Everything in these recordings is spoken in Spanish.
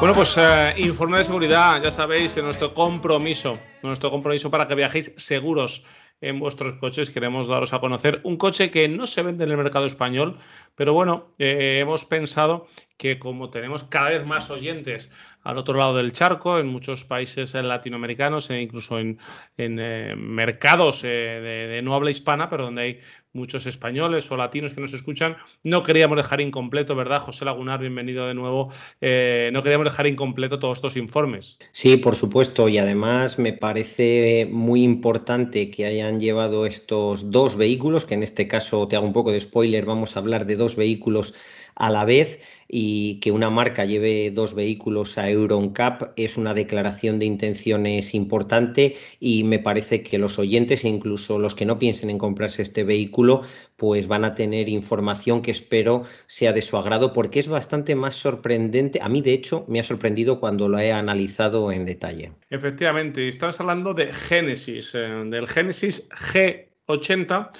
Bueno, pues eh, informe de seguridad, ya sabéis, en nuestro compromiso, nuestro compromiso para que viajéis seguros en vuestros coches. Queremos daros a conocer un coche que no se vende en el mercado español, pero bueno, eh, hemos pensado que como tenemos cada vez más oyentes al otro lado del charco, en muchos países latinoamericanos e incluso en, eh, mercados eh, de, no habla hispana, pero donde hay muchos españoles o latinos que nos escuchan, no queríamos dejar incompleto, ¿verdad? José Lagunar, bienvenido de nuevo. Eh, no queríamos dejar incompleto todos estos informes. Sí, por supuesto, y además me parece muy importante que hayan llevado estos dos vehículos, que en este caso te hago un poco de spoiler, vamos a hablar de dos vehículos a la vez y que una marca lleve dos vehículos a EuronCap es una declaración de intenciones importante y me parece que los oyentes e incluso los que no piensen en comprarse este vehículo pues van a tener información que espero sea de su agrado porque es bastante más sorprendente. A mí de hecho me ha sorprendido cuando lo he analizado en detalle. Efectivamente, estamos hablando de Genesis, eh, del Genesis G80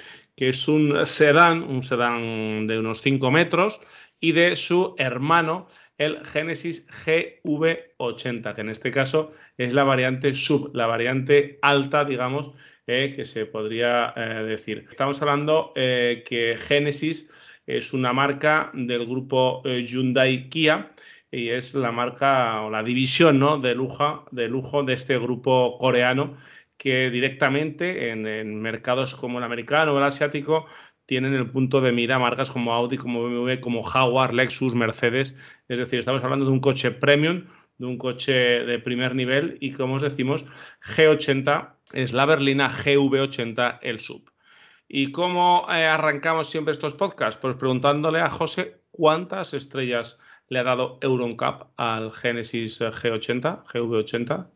que es un sedán, un sedán de unos 5 metros, y de su hermano, el Genesis GV80, que en este caso es la variante sub, la variante alta, digamos, eh, que se podría eh, decir. Estamos hablando eh, que Genesis es una marca del grupo Hyundai Kia y es la marca o la división ¿no? de, de lujo de este grupo coreano que directamente en, mercados como el americano o el asiático tienen el punto de mira marcas como Audi, como BMW, como Jaguar, Lexus, Mercedes. Es decir, estamos hablando de un coche premium, de un coche de primer nivel y como os decimos, G80 es la berlina GV80 el sub. ¿Y cómo eh, arrancamos siempre estos podcasts? Pues preguntándole a José cuántas estrellas le ha dado EuronCap al Genesis G80, GV80.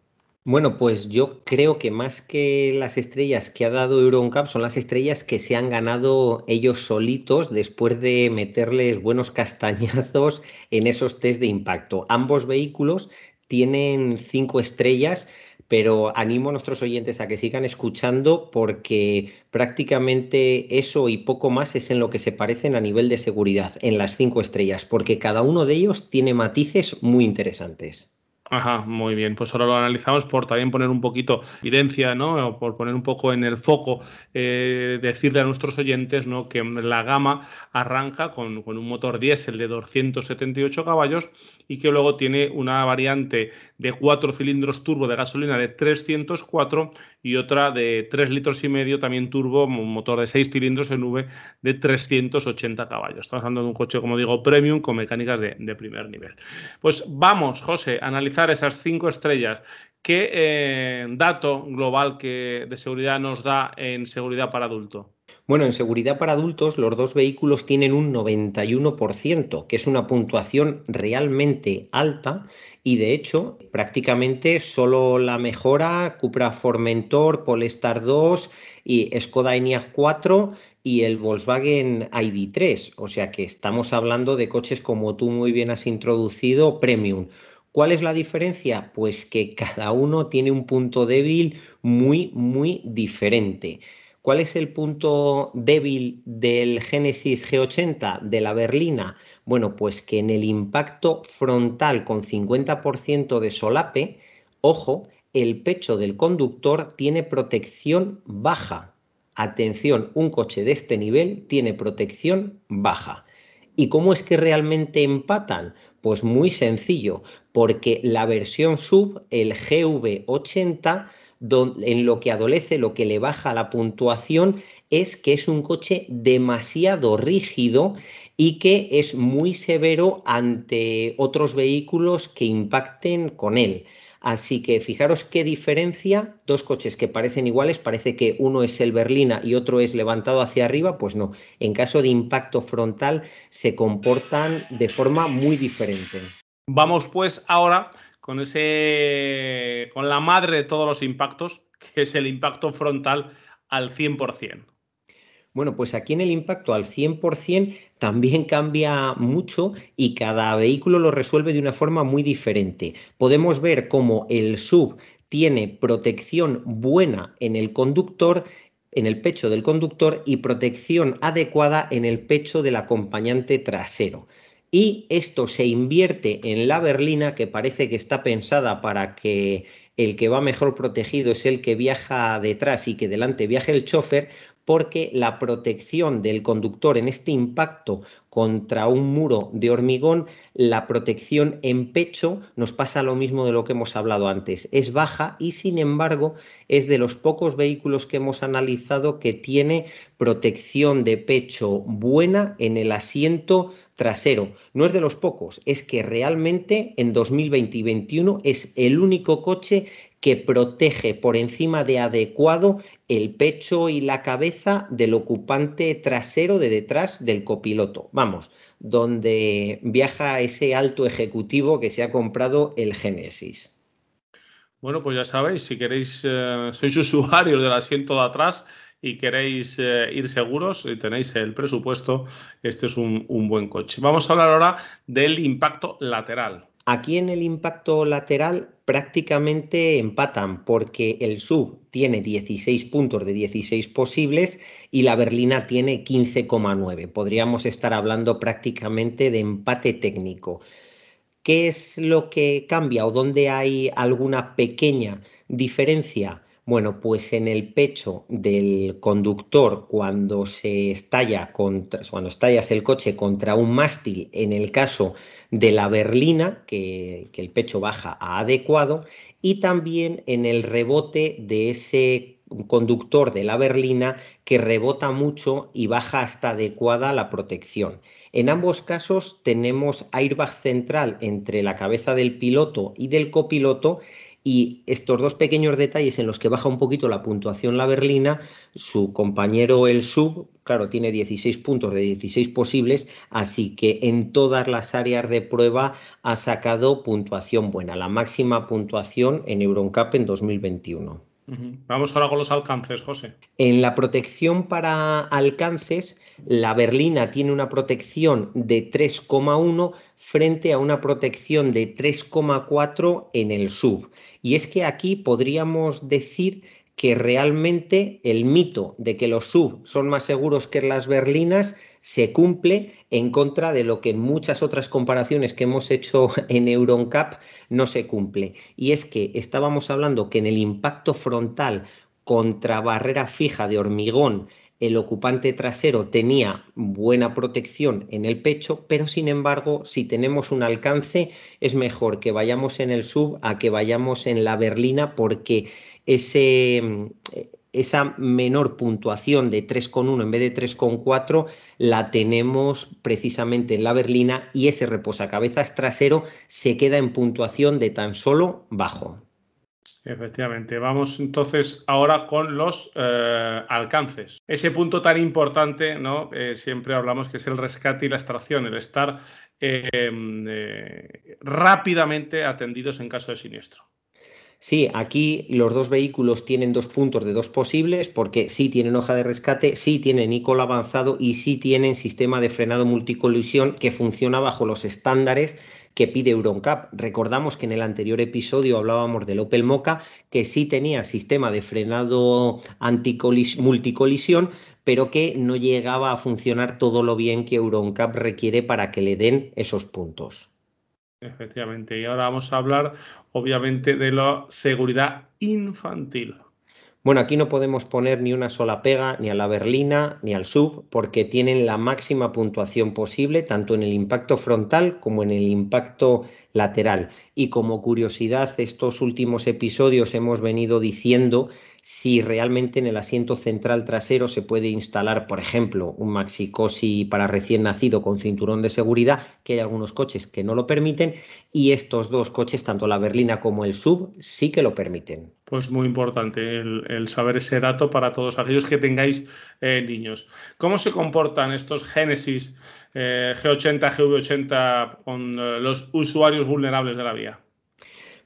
Bueno, pues yo creo que más que las estrellas que ha dado EuronCap son las estrellas que se han ganado ellos solitos después de meterles buenos castañazos en esos test de impacto. Ambos vehículos tienen cinco estrellas, pero animo a nuestros oyentes a que sigan escuchando porque prácticamente eso y poco más es en lo que se parecen a nivel de seguridad, en las cinco estrellas, porque cada uno de ellos tiene matices muy interesantes. Ajá, muy bien. Pues ahora lo analizamos por también poner un poquito evidencia, ¿no? O por poner un poco en el foco, eh, decirle a nuestros oyentes, ¿no? Que la gama arranca con, con, un motor diésel de 278 caballos y que luego tiene una variante de 4 cilindros turbo de gasolina de 304 y otra de 3 litros y medio también turbo, un motor de 6 cilindros en V de 380 caballos. Estamos hablando de un coche, como digo, premium con mecánicas de, de primer nivel. Pues vamos, José, a analizar esas cinco estrellas. ¿Qué eh, dato global que, de seguridad nos da en seguridad para adulto? Bueno, en seguridad para adultos los dos vehículos tienen un 91%, que es una puntuación realmente alta y de hecho prácticamente solo la mejora Cupra Formentor, Polestar 2 y Skoda Enyaq 4 y el Volkswagen ID3, o sea que estamos hablando de coches como tú muy bien has introducido, premium. ¿Cuál es la diferencia? Pues que cada uno tiene un punto débil muy, muy diferente. ¿Cuál es el punto débil del Genesis G80, de la berlina? Bueno, pues que en el impacto frontal con 50% de solape, ojo, el pecho del conductor tiene protección baja. atención, un coche de este nivel tiene protección baja. ¿Y cómo es que realmente empatan? Pues muy sencillo, porque la versión sub, el GV80, en lo que adolece, lo que le baja la puntuación es que es un coche demasiado rígido y que es muy severo ante otros vehículos que impacten con él. Así que fijaros qué diferencia, dos coches que parecen iguales, parece que uno es el berlina y otro es levantado hacia arriba, pues no, en caso de impacto frontal se comportan de forma muy diferente. Vamos pues ahora con ese con la madre de todos los impactos, que es el impacto frontal al 100%. Bueno, pues aquí en el impacto al 100% también cambia mucho y cada vehículo lo resuelve de una forma muy diferente. Podemos ver cómo el sub tiene protección buena en el conductor, en el pecho del conductor y protección adecuada en el pecho del acompañante trasero. Y esto se invierte en la berlina que parece que está pensada para que el que va mejor protegido es el que viaja detrás y que delante viaje el chofer, porque la protección del conductor en este impacto contra un muro de hormigón, la protección en pecho nos pasa lo mismo de lo que hemos hablado antes. Es baja y sin embargo es de los pocos vehículos que hemos analizado que tiene protección de pecho buena en el asiento trasero. No es de los pocos, es que realmente en 2020 y 2021 es el único coche que protege por encima de adecuado el pecho y la cabeza del ocupante trasero de detrás del copiloto. Vamos, donde viaja ese alto ejecutivo que se ha comprado el Genesis. Bueno, pues ya sabéis, si queréis, eh, sois usuarios del asiento de atrás y queréis eh, ir seguros y tenéis el presupuesto, este es un buen coche. Vamos a hablar ahora del impacto lateral. Aquí en el impacto lateral prácticamente empatan porque el sub tiene 16 puntos de 16 posibles y la berlina tiene 15,9. Podríamos estar hablando prácticamente de empate técnico. ¿Qué es lo que cambia o dónde hay alguna pequeña diferencia? Bueno, pues en el pecho del conductor cuando se estalla contra, cuando estallas el coche contra un mástil, en el caso de la berlina, que, que el pecho baja a adecuado, y también en el rebote de ese conductor de la berlina que rebota mucho y baja hasta adecuada la protección. En ambos casos tenemos airbag central entre la cabeza del piloto y del copiloto y estos dos pequeños detalles en los que baja un poquito la puntuación la berlina, su compañero el sub, claro, tiene 16 puntos de 16 posibles, así que en todas las áreas de prueba ha sacado puntuación buena, la máxima puntuación en Euroncap en 2021. Vamos ahora con los alcances, José. En la protección para alcances, la berlina tiene una protección de 3,1 frente a una protección de 3,4 en el sub. Y es que aquí podríamos decir que realmente el mito de que los sub son más seguros que las berlinas se cumple en contra de lo que en muchas otras comparaciones que hemos hecho en EuronCap no se cumple. Y es que estábamos hablando que en el impacto frontal contra barrera fija de hormigón el ocupante trasero tenía buena protección en el pecho, pero sin embargo, si tenemos un alcance, es mejor que vayamos en el sub a que vayamos en la berlina porque ese, esa menor puntuación de 3,1 en vez de 3,4 la tenemos precisamente en la berlina y ese reposacabezas trasero se queda en puntuación de tan solo bajo. Efectivamente, vamos entonces ahora con los eh, alcances. Ese punto tan importante, ¿no? Eh, siempre hablamos que es el rescate y la extracción, el estar eh, rápidamente atendidos en caso de siniestro. Sí, aquí los dos vehículos tienen dos puntos de dos posibles porque sí tienen hoja de rescate, sí tienen ICOL avanzado y sí tienen sistema de frenado multicolisión que funciona bajo los estándares que pide Euroncap. Recordamos que en el anterior episodio hablábamos del Opel Mocha, que sí tenía sistema de frenado multicolisión, pero que no llegaba a funcionar todo lo bien que Euroncap requiere para que le den esos puntos. Efectivamente. Y ahora vamos a hablar, obviamente, de la seguridad infantil. Bueno, aquí no podemos poner ni una sola pega ni a la berlina ni al sub porque tienen la máxima puntuación posible tanto en el impacto frontal como en el impacto lateral. Y como curiosidad, estos últimos episodios hemos venido diciendo si realmente en el asiento central trasero se puede instalar, por ejemplo, un maxicosi para recién nacido con cinturón de seguridad, que hay algunos coches que no lo permiten, y estos dos coches, tanto la berlina como el sub, sí que lo permiten. Pues muy importante el, saber ese dato para todos aquellos que tengáis eh, niños. ¿Cómo se comportan estos Genesis eh, G80, GV80 con eh, los usuarios vulnerables de la vía?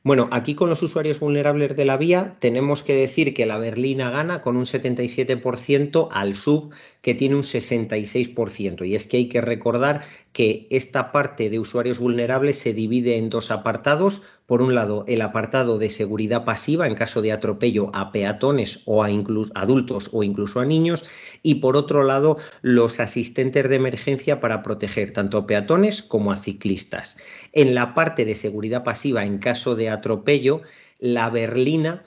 Bueno, aquí con los usuarios vulnerables de la vía tenemos que decir que la berlina gana con un 77% al sub que tiene un 66%. Y es que hay que recordar que esta parte de usuarios vulnerables se divide en dos apartados. Por un lado, el apartado de seguridad pasiva en caso de atropello a peatones o a adultos o incluso a niños. Y por otro lado, los asistentes de emergencia para proteger tanto a peatones como a ciclistas. En la parte de seguridad pasiva en caso de atropello, la berlina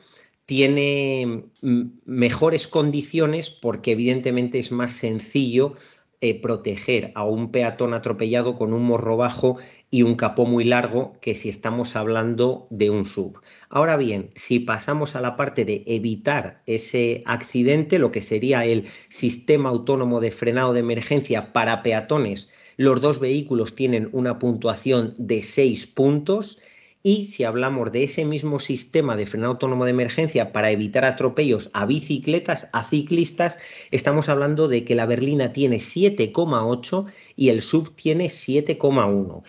tiene mm, mejores condiciones porque evidentemente es más sencillo eh, proteger a un peatón atropellado con un morro bajo y un capó muy largo que si estamos hablando de un sub. Ahora bien, si pasamos a la parte de evitar ese accidente, lo que sería el sistema autónomo de frenado de emergencia para peatones, los dos vehículos tienen una puntuación de 6 puntos y si hablamos de ese mismo sistema de frenado autónomo de emergencia para evitar atropellos a bicicletas, a ciclistas, estamos hablando de que la berlina tiene 7,8 y el sub tiene 7,1.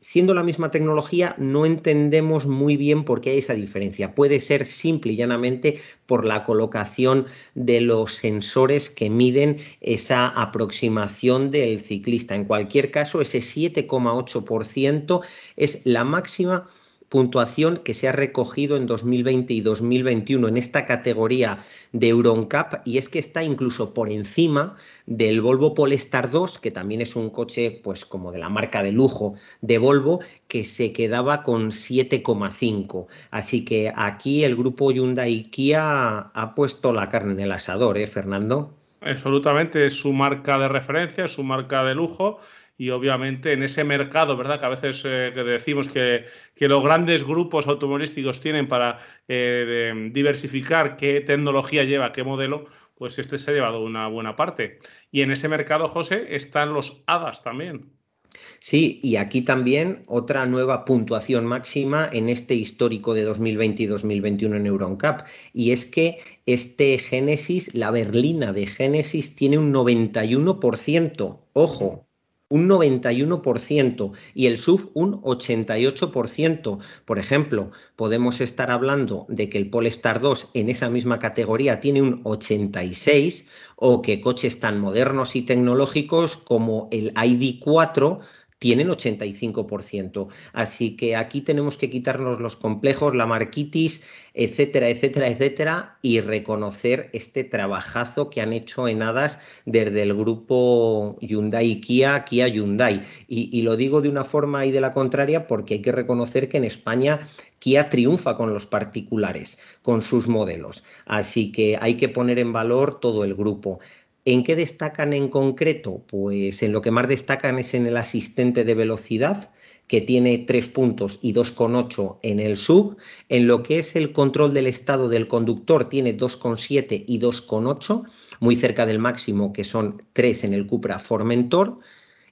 Siendo la misma tecnología, no entendemos muy bien por qué hay esa diferencia. Puede ser simple y llanamente por la colocación de los sensores que miden esa aproximación del ciclista. En cualquier caso, ese 7,8% es la máxima puntuación que se ha recogido en 2020 y 2021 en esta categoría de Euroncap y es que está incluso por encima del Volvo Polestar 2, que también es un coche pues como de la marca de lujo de Volvo, que se quedaba con 7,5. Así que aquí el grupo Hyundai Kia ha puesto la carne en el asador, ¿eh, Fernando? Absolutamente, es su marca de referencia, su marca de lujo y obviamente en ese mercado, ¿verdad? Que a veces eh, decimos que, los grandes grupos automovilísticos tienen para eh, diversificar qué tecnología lleva, qué modelo, pues este se ha llevado una buena parte. Y en ese mercado, José, están los HADAS también. Sí, y aquí también otra nueva puntuación máxima en este histórico de 2020 y 2021 en Euroncap. Y es que este Génesis, la berlina de Génesis, tiene un 91%. Ojo, un 91% y el sub un 88%. Por ejemplo, podemos estar hablando de que el Polestar 2 en esa misma categoría tiene un 86 o que coches tan modernos y tecnológicos como el ID4 tienen 85%. Así que aquí tenemos que quitarnos los complejos, la marquitis, etcétera, etcétera, etcétera, y reconocer este trabajazo que han hecho en Hadas desde el grupo Hyundai Kia, Kia Hyundai. Y, y lo digo de una forma y de la contraria porque hay que reconocer que en España Kia triunfa con los particulares, con sus modelos. Así que hay que poner en valor todo el grupo. ¿En qué destacan en concreto? Pues en lo que más destacan es en el asistente de velocidad, que tiene 3 puntos y 2,8 en el sub. En lo que es el control del estado del conductor, tiene 2,7 y 2,8, muy cerca del máximo, que son 3 en el Cupra Formentor.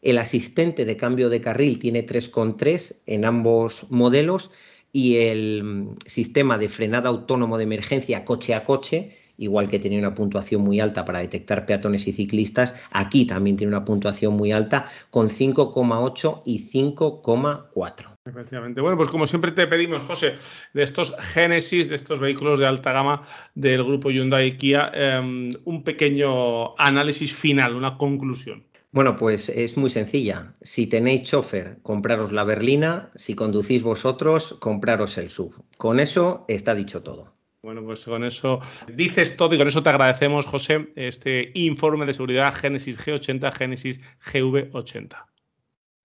El asistente de cambio de carril tiene 3,3 en ambos modelos y el mm, sistema de frenada autónomo de emergencia coche a coche igual que tenía una puntuación muy alta para detectar peatones y ciclistas, aquí también tiene una puntuación muy alta con 5,8 y 5,4. Efectivamente. Bueno, pues como siempre te pedimos, José, de estos Génesis, de estos vehículos de alta gama del grupo Hyundai Kia, em, un pequeño análisis final, una conclusión. Bueno, pues es muy sencilla. Si tenéis chofer, compraros la berlina. Si conducís vosotros, compraros el sub. Con eso está dicho todo. Bueno, pues con eso dices todo y con eso te agradecemos, José, este informe de seguridad Génesis G80, Génesis GV80.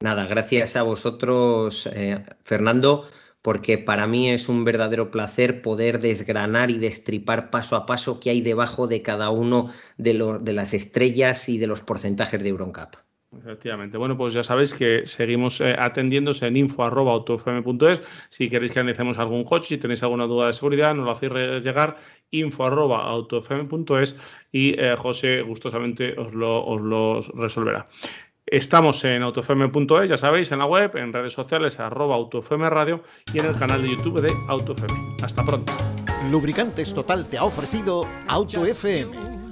Nada, gracias a vosotros, eh, Fernando, porque para mí es un verdadero placer poder desgranar y destripar paso a paso qué hay debajo de cada uno de, de las estrellas y de los porcentajes de Euroncap. Efectivamente. Bueno, pues ya sabéis que seguimos eh, atendiéndose en info.autofm.es. Si queréis que analicemos algún coche, si tenéis alguna duda de seguridad, nos lo hacéis llegar info.autofm.es y eh, José gustosamente os lo, os lo resolverá. Estamos en autofm.es, ya sabéis, en la web, en redes sociales, arroba autofm radio y en el canal de YouTube de AutoFM. Hasta pronto. Lubricantes Total te ha ofrecido AutoFM.